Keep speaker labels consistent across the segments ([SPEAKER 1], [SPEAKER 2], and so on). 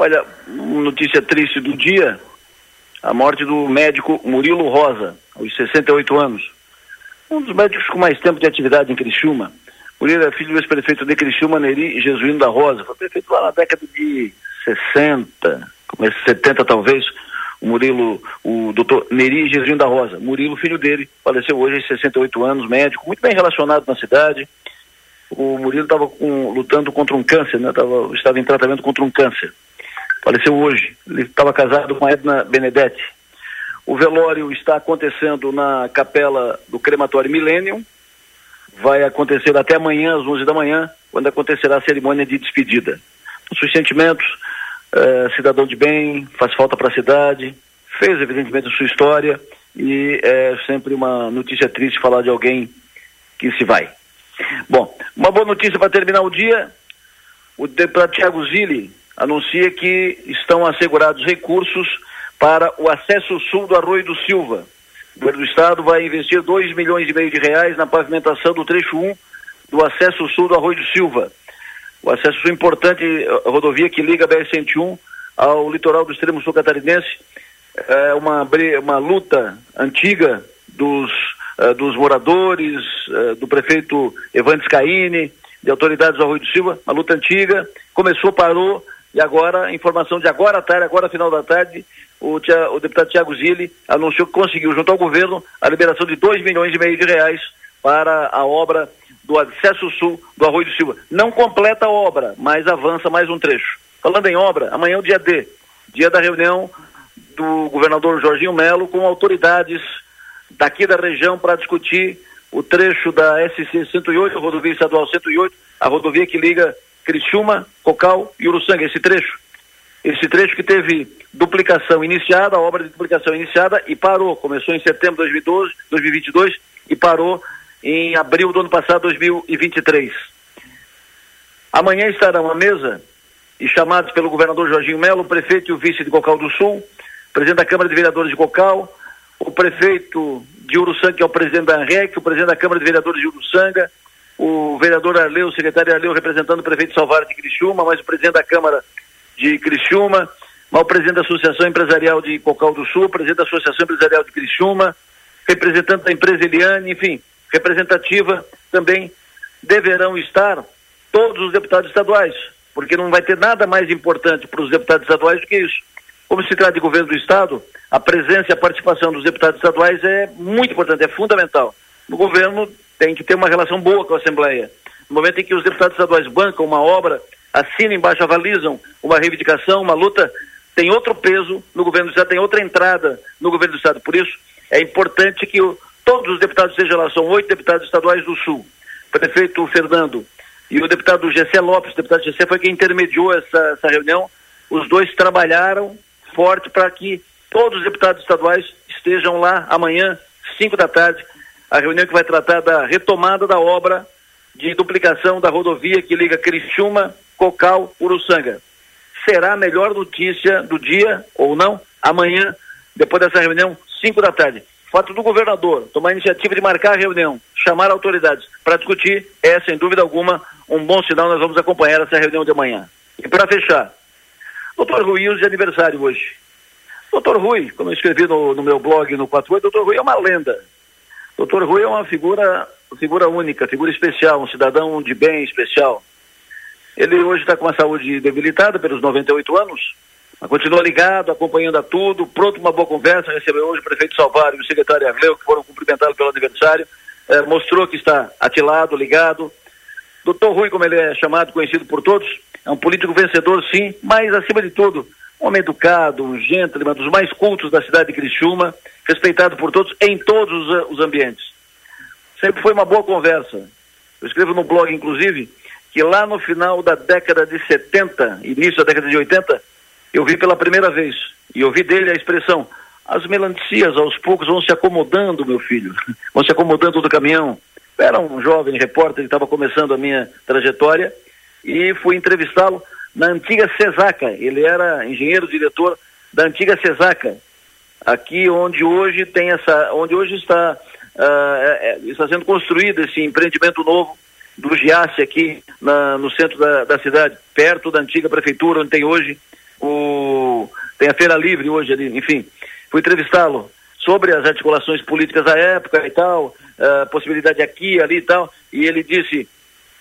[SPEAKER 1] Olha, notícia triste do dia, a morte do médico Murilo Rosa, aos 68 anos. Um dos médicos com mais tempo de atividade em Criciúma. Murilo é filho do ex-prefeito de Criciúma, Neri Jesuíno da Rosa. Foi prefeito lá na década de 60, começo 70 talvez. O Murilo, o doutor Neri Jesuíno da Rosa. Murilo, filho dele, faleceu hoje aos 68 anos, médico, muito bem relacionado na cidade. O Murilo estava lutando contra um câncer, né? Tava, estava em tratamento contra um câncer faleceu hoje. Ele estava casado com a Edna Benedetti. O velório está acontecendo na capela do crematório Millennium. Vai acontecer até amanhã, às 11 da manhã, quando acontecerá a cerimônia de despedida. Seus sentimentos, eh, cidadão de bem, faz falta para a cidade, fez evidentemente sua história e é sempre uma notícia triste falar de alguém que se vai. Bom, uma boa notícia para terminar o dia. O deputado Tiago Zilli anuncia que estão assegurados recursos para o acesso sul do Arroio do Silva. O governo do estado vai investir 2 milhões e meio de reais na pavimentação do trecho 1 do acesso sul do Arroio do Silva. O acesso sul é importante, rodovia que liga a BR-101 ao litoral do extremo sul catarinense, é uma, uma luta antiga dos, uh, dos moradores, uh, do prefeito Evandes Caine, de autoridades do Arroio do Silva, uma luta antiga, começou, parou, e agora, informação de agora à tarde, agora final da tarde, o, tia, o deputado Tiago Zilli anunciou que conseguiu, junto ao governo, a liberação de 2 milhões e meio de reais para a obra do acesso sul do Arroio do Silva. Não completa a obra, mas avança mais um trecho. Falando em obra, amanhã é o dia D, dia da reunião do governador Jorginho Melo com autoridades daqui da região para discutir o trecho da SC 108, a rodovia estadual 108, a rodovia que liga Criciúma, Cocal e Uruçanga, esse trecho. Esse trecho que teve duplicação iniciada, a obra de duplicação iniciada e parou. Começou em setembro de 2012, 2022 e parou em abril do ano passado, 2023. Amanhã estarão à mesa e chamados pelo governador Jorginho Melo, o prefeito e o vice de Cocal do Sul, presidente da Câmara de Vereadores de Cocal, o prefeito de Uruçanga, que é o presidente da ANREC, o presidente da Câmara de Vereadores de Uruçanga, o vereador Arleu, o secretário Arleu representando o prefeito Salvar de Criciúma, mais o presidente da Câmara de Criciúma, mais o presidente da Associação Empresarial de Cocal do Sul, presidente da Associação Empresarial de Criciúma, representante da empresa Eliane, enfim, representativa também deverão estar todos os deputados estaduais, porque não vai ter nada mais importante para os deputados estaduais do que isso. Como se trata de governo do Estado, a presença e a participação dos deputados estaduais é muito importante, é fundamental. No governo tem que ter uma relação boa com a Assembleia. No momento em que os deputados estaduais bancam uma obra, assinam embaixo, avalizam uma reivindicação, uma luta, tem outro peso no governo do Estado, tem outra entrada no governo do Estado. Por isso, é importante que o, todos os deputados, seja lá, são oito deputados estaduais do Sul, prefeito Fernando e o deputado Gessé Lopes, o deputado Gessé foi quem intermediou essa, essa reunião, os dois trabalharam forte para que todos os deputados estaduais estejam lá amanhã, cinco da tarde, a reunião que vai tratar da retomada da obra de duplicação da rodovia que liga Criciúma, Cocal, Uruçanga. Será a melhor notícia do dia, ou não, amanhã, depois dessa reunião, 5 da tarde. Fato do governador tomar a iniciativa de marcar a reunião, chamar autoridades para discutir, é, sem dúvida alguma, um bom sinal. Nós vamos acompanhar essa reunião de amanhã. E para fechar, doutor Rui de aniversário hoje. Doutor Rui, como eu escrevi no, no meu blog no 48, doutor Rui é uma lenda Doutor Rui é uma figura, figura única, figura especial, um cidadão de bem especial. Ele hoje está com a saúde debilitada pelos 98 anos, mas continua ligado, acompanhando a tudo, pronto uma boa conversa. Recebeu hoje o prefeito Salvário e o secretário Arleu, que foram cumprimentá-lo pelo aniversário. É, mostrou que está atilado, ligado. Doutor Rui, como ele é chamado, conhecido por todos, é um político vencedor, sim, mas acima de tudo, um homem educado, um gentleman, dos mais cultos da cidade de Criciúma, respeitado por todos em todos os, os ambientes. Sempre foi uma boa conversa. Eu escrevo no blog, inclusive, que lá no final da década de 70, início da década de 80, eu vi pela primeira vez, e ouvi dele a expressão, as melancias aos poucos vão se acomodando, meu filho, vão se acomodando do caminhão. Eu era um jovem repórter que estava começando a minha trajetória e fui entrevistá-lo na antiga Cesaca. Ele era engenheiro diretor da antiga Cesaca, aqui onde hoje tem essa, onde hoje está uh, está sendo construído esse empreendimento novo do Giasse aqui na, no centro da, da, cidade, perto da antiga prefeitura, onde tem hoje o, tem a Feira Livre hoje ali, enfim. Fui entrevistá-lo sobre as articulações políticas da época e tal, a possibilidade aqui, ali e tal, e ele disse,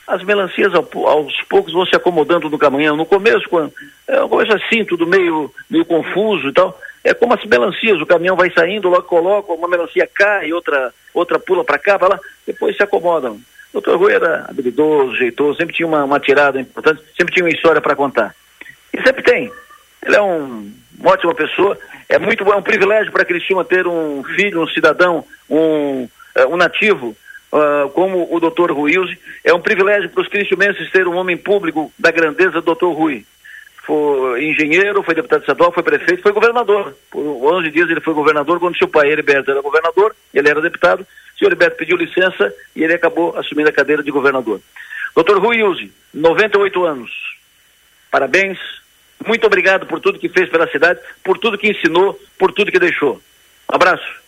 [SPEAKER 1] as melancias aos poucos vão se acomodando no caminhão. No começo, quando, é uma coisa assim, tudo meio, meio confuso e tal. É como as melancias, o caminhão vai saindo, logo coloca, uma melancia cai, outra, outra pula para cá, para lá, depois se acomodam. O doutor Rui era habilidoso, jeitoso, sempre tinha uma, uma tirada importante, sempre tinha uma história para contar. E sempre tem. Ele é um, uma ótima pessoa. É muito é um privilégio para Cristina ter um filho, um cidadão, um, é, um nativo uh, como o doutor Ruilze. É um privilégio para os cristiumenses ter um homem público da grandeza do doutor Rui. Foi engenheiro, foi deputado estadual, foi prefeito, foi governador. Por 11 dias ele foi governador quando seu pai, Heriberto, era governador, ele era deputado. O senhor Heriberto pediu licença e ele acabou assumindo a cadeira de governador. Doutor Rui Ilse, 98 anos. Parabéns. Muito obrigado por tudo que fez pela cidade, por tudo que ensinou, por tudo que deixou. Abraço.